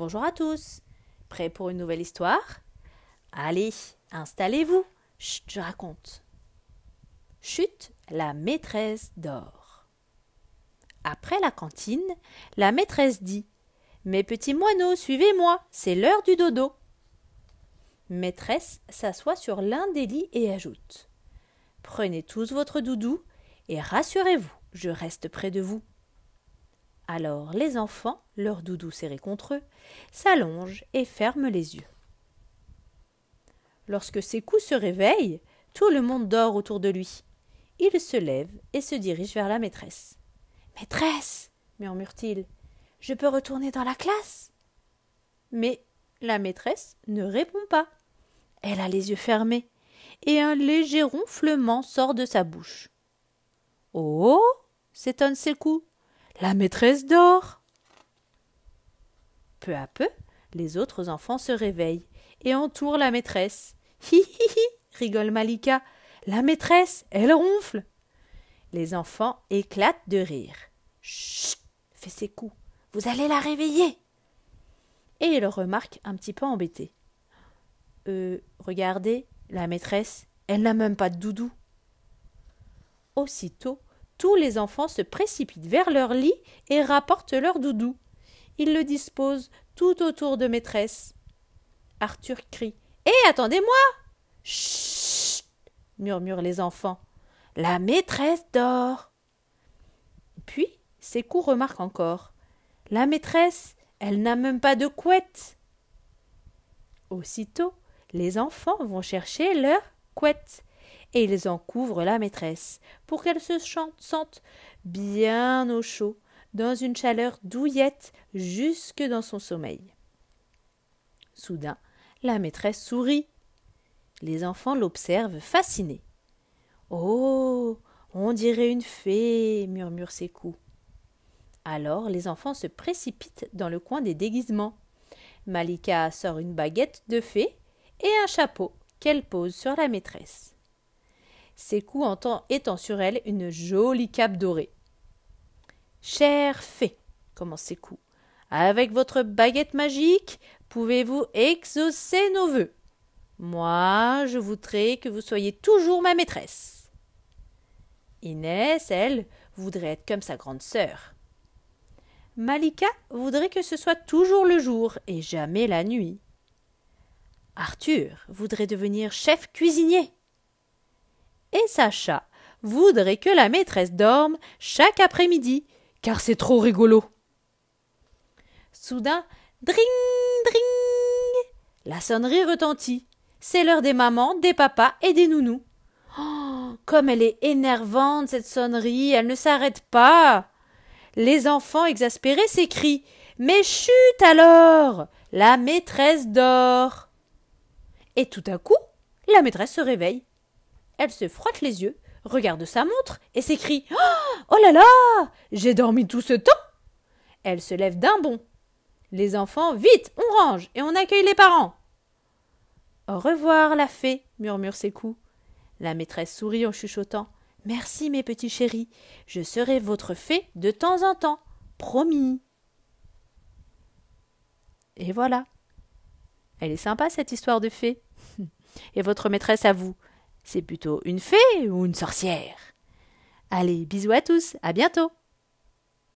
Bonjour à tous. Prêts pour une nouvelle histoire? Allez, installez-vous. Chut, je raconte. Chut, la maîtresse dort. Après la cantine, la maîtresse dit Mes petits moineaux, suivez-moi, c'est l'heure du dodo. Maîtresse s'assoit sur l'un des lits et ajoute Prenez tous votre doudou et rassurez-vous, je reste près de vous. Alors les enfants, leur doudou serré contre eux, s'allongent et ferment les yeux. Lorsque Sékou se réveille, tout le monde dort autour de lui. Il se lève et se dirige vers la maîtresse. Maîtresse, murmure-t-il, je peux retourner dans la classe Mais la maîtresse ne répond pas. Elle a les yeux fermés, et un léger ronflement sort de sa bouche. Oh s'étonne Sékou. La maîtresse dort. Peu à peu, les autres enfants se réveillent et entourent la maîtresse. Hi hi hi rigole Malika. La maîtresse, elle ronfle. Les enfants éclatent de rire. Chut fait ses coups. Vous allez la réveiller. Et il remarque un petit peu embêté. Euh, regardez, la maîtresse, elle n'a même pas de doudou. Aussitôt, tous les enfants se précipitent vers leur lit et rapportent leur doudou. Ils le disposent tout autour de maîtresse. Arthur crie Hé, attendez-moi Chut murmurent les enfants. La maîtresse dort. Puis, Sékou remarque encore La maîtresse, elle n'a même pas de couette. Aussitôt, les enfants vont chercher leur couette et ils en couvrent la maîtresse, pour qu'elle se sente bien au chaud, dans une chaleur douillette jusque dans son sommeil. Soudain, la maîtresse sourit. Les enfants l'observent fascinés. Oh. On dirait une fée. murmure Sékou. Alors les enfants se précipitent dans le coin des déguisements. Malika sort une baguette de fée et un chapeau qu'elle pose sur la maîtresse. Sékou entend étend sur elle une jolie cape dorée. Chère fée, commence Sékou, avec votre baguette magique, pouvez-vous exaucer nos vœux? Moi, je voudrais que vous soyez toujours ma maîtresse. Inès, elle, voudrait être comme sa grande sœur. Malika voudrait que ce soit toujours le jour et jamais la nuit. Arthur voudrait devenir chef cuisinier et Sacha voudrait que la maîtresse dorme chaque après-midi, car c'est trop rigolo. Soudain, dring, dring, la sonnerie retentit. C'est l'heure des mamans, des papas et des nounous. Oh, comme elle est énervante, cette sonnerie, elle ne s'arrête pas. Les enfants exaspérés s'écrient. Mais chut alors. La maîtresse dort. Et tout à coup, la maîtresse se réveille. Elle se frotte les yeux, regarde sa montre et s'écrie Oh là là J'ai dormi tout ce temps Elle se lève d'un bond. Les enfants, vite, on range et on accueille les parents. Au revoir, la fée, murmure Sékou. La maîtresse sourit en chuchotant. Merci, mes petits chéris, je serai votre fée de temps en temps. Promis. Et voilà. Elle est sympa, cette histoire de fée. Et votre maîtresse à vous, c'est plutôt une fée ou une sorcière. Allez, bisous à tous, à bientôt